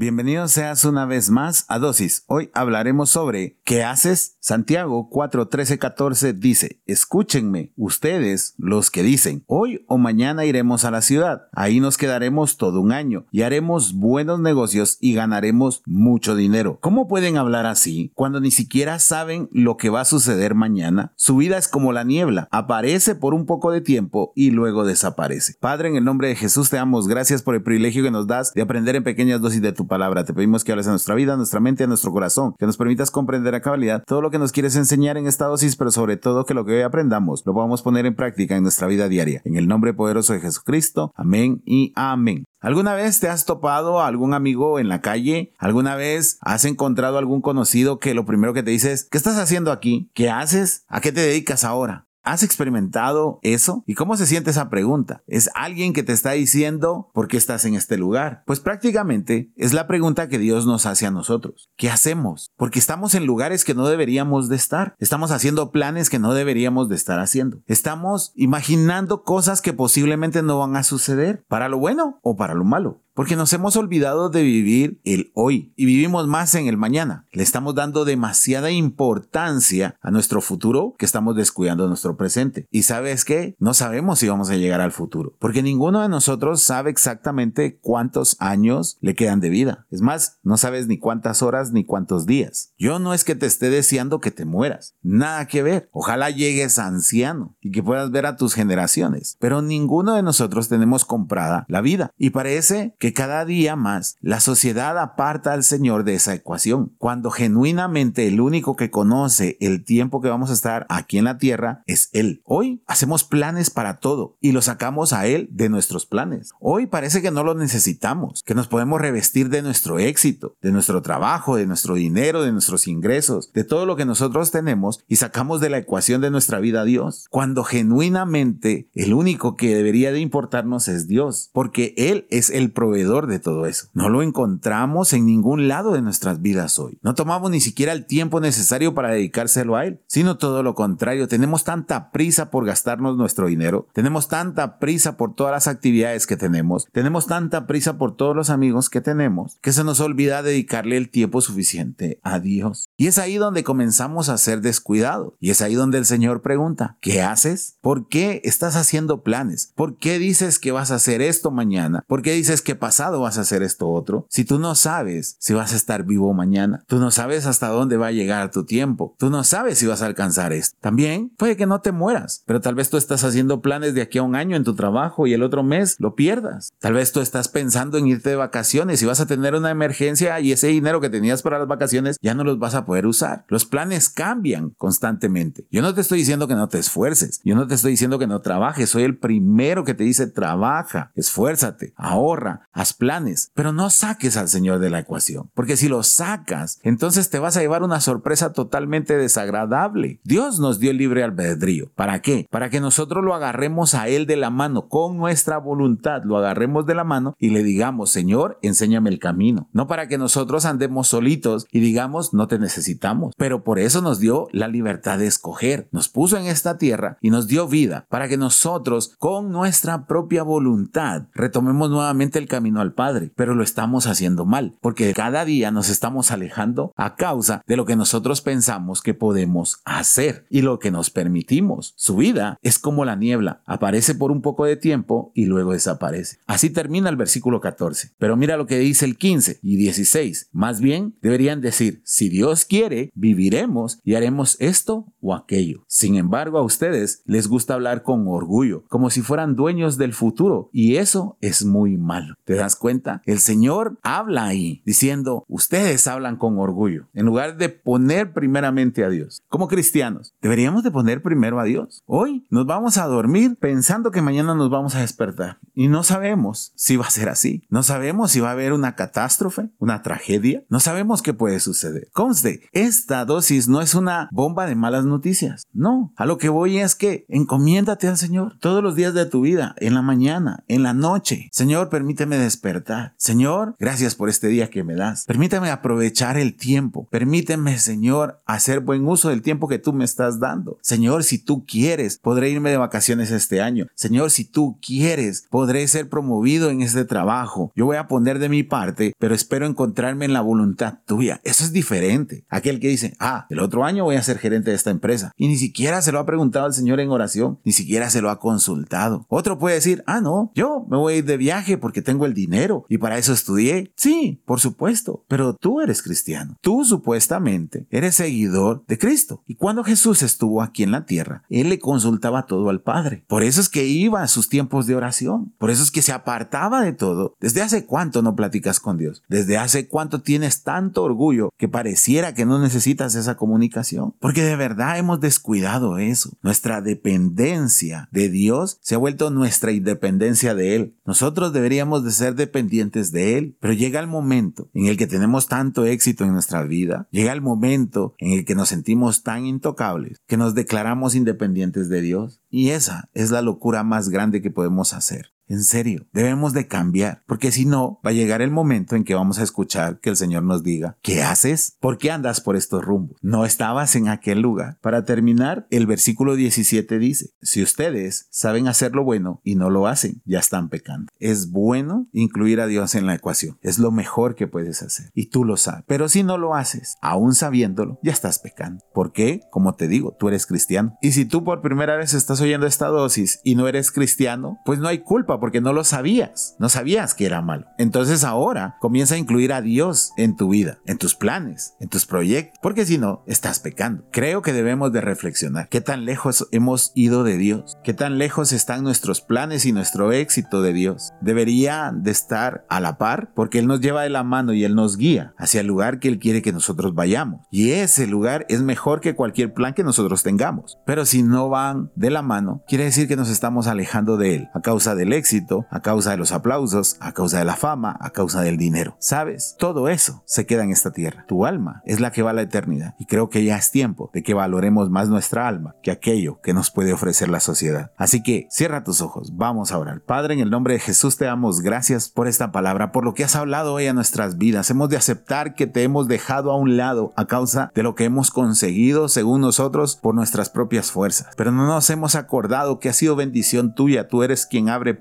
Bienvenidos seas una vez más a Dosis. Hoy hablaremos sobre ¿qué haces? Santiago 4, 13, 14 dice, escúchenme, ustedes, los que dicen, hoy o mañana iremos a la ciudad, ahí nos quedaremos todo un año y haremos buenos negocios y ganaremos mucho dinero. ¿Cómo pueden hablar así cuando ni siquiera saben lo que va a suceder mañana? Su vida es como la niebla, aparece por un poco de tiempo y luego desaparece. Padre, en el nombre de Jesús te damos gracias por el privilegio que nos das de aprender en pequeñas dosis de tu palabra. Te pedimos que hables a nuestra vida, a nuestra mente, a nuestro corazón, que nos permitas comprender a cabalidad todo lo que nos quieres enseñar en esta dosis, pero sobre todo que lo que hoy aprendamos lo podamos poner en práctica en nuestra vida diaria. En el nombre poderoso de Jesucristo. Amén y amén. ¿Alguna vez te has topado a algún amigo en la calle? ¿Alguna vez has encontrado algún conocido que lo primero que te dice es, ¿qué estás haciendo aquí? ¿Qué haces? ¿A qué te dedicas ahora? ¿Has experimentado eso? ¿Y cómo se siente esa pregunta? ¿Es alguien que te está diciendo por qué estás en este lugar? Pues prácticamente es la pregunta que Dios nos hace a nosotros. ¿Qué hacemos? Porque estamos en lugares que no deberíamos de estar. Estamos haciendo planes que no deberíamos de estar haciendo. Estamos imaginando cosas que posiblemente no van a suceder, para lo bueno o para lo malo porque nos hemos olvidado de vivir el hoy y vivimos más en el mañana. Le estamos dando demasiada importancia a nuestro futuro que estamos descuidando nuestro presente. Y sabes qué? No sabemos si vamos a llegar al futuro, porque ninguno de nosotros sabe exactamente cuántos años le quedan de vida. Es más, no sabes ni cuántas horas ni cuántos días. Yo no es que te esté deseando que te mueras, nada que ver. Ojalá llegues anciano y que puedas ver a tus generaciones, pero ninguno de nosotros tenemos comprada la vida y parece que cada día más la sociedad aparta al Señor de esa ecuación, cuando genuinamente el único que conoce el tiempo que vamos a estar aquí en la tierra es Él. Hoy hacemos planes para todo y lo sacamos a Él de nuestros planes. Hoy parece que no lo necesitamos, que nos podemos revestir de nuestro éxito, de nuestro trabajo, de nuestro dinero, de nuestros ingresos, de todo lo que nosotros tenemos y sacamos de la ecuación de nuestra vida a Dios, cuando genuinamente el único que debería de importarnos es Dios, porque Él es el proveedor de todo eso. No lo encontramos en ningún lado de nuestras vidas hoy. No tomamos ni siquiera el tiempo necesario para dedicárselo a Él, sino todo lo contrario. Tenemos tanta prisa por gastarnos nuestro dinero, tenemos tanta prisa por todas las actividades que tenemos, tenemos tanta prisa por todos los amigos que tenemos, que se nos olvida dedicarle el tiempo suficiente a Dios. Y es ahí donde comenzamos a ser descuidados. Y es ahí donde el Señor pregunta, ¿qué haces? ¿Por qué estás haciendo planes? ¿Por qué dices que vas a hacer esto mañana? ¿Por qué dices que pasado vas a hacer esto otro, si tú no sabes si vas a estar vivo mañana, tú no sabes hasta dónde va a llegar tu tiempo, tú no sabes si vas a alcanzar esto. También puede que no te mueras, pero tal vez tú estás haciendo planes de aquí a un año en tu trabajo y el otro mes lo pierdas. Tal vez tú estás pensando en irte de vacaciones y vas a tener una emergencia y ese dinero que tenías para las vacaciones ya no los vas a poder usar. Los planes cambian constantemente. Yo no te estoy diciendo que no te esfuerces, yo no te estoy diciendo que no trabajes, soy el primero que te dice trabaja, esfuérzate, ahorra, haz planes, pero no saques al Señor de la ecuación, porque si lo sacas, entonces te vas a llevar una sorpresa totalmente desagradable. Dios nos dio libre albedrío. ¿Para qué? Para que nosotros lo agarremos a Él de la mano, con nuestra voluntad, lo agarremos de la mano y le digamos, Señor, enséñame el camino. No para que nosotros andemos solitos y digamos, no te necesitamos, pero por eso nos dio la libertad de escoger. Nos puso en esta tierra y nos dio vida para que nosotros, con nuestra propia voluntad, retomemos nuevamente el camino al Padre, pero lo estamos haciendo mal, porque cada día nos estamos alejando a causa de lo que nosotros pensamos que podemos hacer y lo que nos permitimos. Su vida es como la niebla, aparece por un poco de tiempo y luego desaparece. Así termina el versículo 14. Pero mira lo que dice el 15 y 16. Más bien deberían decir, si Dios quiere, viviremos y haremos esto o aquello. Sin embargo, a ustedes les gusta hablar con orgullo, como si fueran dueños del futuro, y eso es muy malo das cuenta? El Señor habla ahí diciendo, ustedes hablan con orgullo, en lugar de poner primeramente a Dios. Como cristianos, deberíamos de poner primero a Dios. Hoy nos vamos a dormir pensando que mañana nos vamos a despertar y no sabemos si va a ser así. No sabemos si va a haber una catástrofe, una tragedia. No sabemos qué puede suceder. Conste, esta dosis no es una bomba de malas noticias. No, a lo que voy es que encomiéndate al Señor todos los días de tu vida, en la mañana, en la noche. Señor, permíteme despertar. Señor, gracias por este día que me das. Permítame aprovechar el tiempo. Permíteme, Señor, hacer buen uso del tiempo que tú me estás dando. Señor, si tú quieres, podré irme de vacaciones este año. Señor, si tú quieres, podré ser promovido en este trabajo. Yo voy a poner de mi parte, pero espero encontrarme en la voluntad tuya. Eso es diferente. Aquel que dice, ah, el otro año voy a ser gerente de esta empresa. Y ni siquiera se lo ha preguntado al Señor en oración, ni siquiera se lo ha consultado. Otro puede decir, ah, no, yo me voy a ir de viaje porque tengo dinero y para eso estudié. Sí, por supuesto, pero tú eres cristiano. Tú supuestamente eres seguidor de Cristo. Y cuando Jesús estuvo aquí en la tierra, Él le consultaba todo al Padre. Por eso es que iba a sus tiempos de oración. Por eso es que se apartaba de todo. ¿Desde hace cuánto no platicas con Dios? ¿Desde hace cuánto tienes tanto orgullo que pareciera que no necesitas esa comunicación? Porque de verdad hemos descuidado eso. Nuestra dependencia de Dios se ha vuelto nuestra independencia de Él. Nosotros deberíamos de ser dependientes de Él, pero llega el momento en el que tenemos tanto éxito en nuestra vida, llega el momento en el que nos sentimos tan intocables que nos declaramos independientes de Dios. Y esa es la locura más grande que podemos hacer. En serio, debemos de cambiar, porque si no, va a llegar el momento en que vamos a escuchar que el Señor nos diga, ¿qué haces? ¿Por qué andas por estos rumbos? No estabas en aquel lugar. Para terminar, el versículo 17 dice, si ustedes saben hacer lo bueno y no lo hacen, ya están pecando. Es bueno incluir a Dios en la ecuación. Es lo mejor que puedes hacer. Y tú lo sabes. Pero si no lo haces, aún sabiéndolo, ya estás pecando. ¿Por qué? Como te digo, tú eres cristiano. Y si tú por primera vez estás oyendo esta dosis y no eres cristiano, pues no hay culpa porque no lo sabías, no sabías que era malo. Entonces ahora comienza a incluir a Dios en tu vida, en tus planes, en tus proyectos, porque si no, estás pecando. Creo que debemos de reflexionar qué tan lejos hemos ido de Dios, qué tan lejos están nuestros planes y nuestro éxito de Dios. Debería de estar a la par porque Él nos lleva de la mano y Él nos guía hacia el lugar que Él quiere que nosotros vayamos. Y ese lugar es mejor que cualquier plan que nosotros tengamos. Pero si no van de la mano, quiere decir que nos estamos alejando de Él a causa del éxito a causa de los aplausos, a causa de la fama, a causa del dinero. ¿Sabes? Todo eso se queda en esta tierra. Tu alma es la que va a la eternidad y creo que ya es tiempo de que valoremos más nuestra alma que aquello que nos puede ofrecer la sociedad. Así que cierra tus ojos, vamos a orar. Padre, en el nombre de Jesús te damos gracias por esta palabra, por lo que has hablado hoy a nuestras vidas. Hemos de aceptar que te hemos dejado a un lado a causa de lo que hemos conseguido según nosotros por nuestras propias fuerzas. Pero no nos hemos acordado que ha sido bendición tuya, tú eres quien abre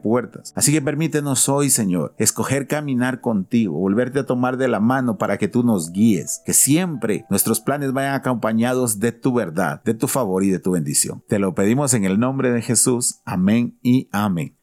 Así que permítenos hoy, Señor, escoger caminar contigo, volverte a tomar de la mano para que tú nos guíes, que siempre nuestros planes vayan acompañados de tu verdad, de tu favor y de tu bendición. Te lo pedimos en el nombre de Jesús. Amén y amén.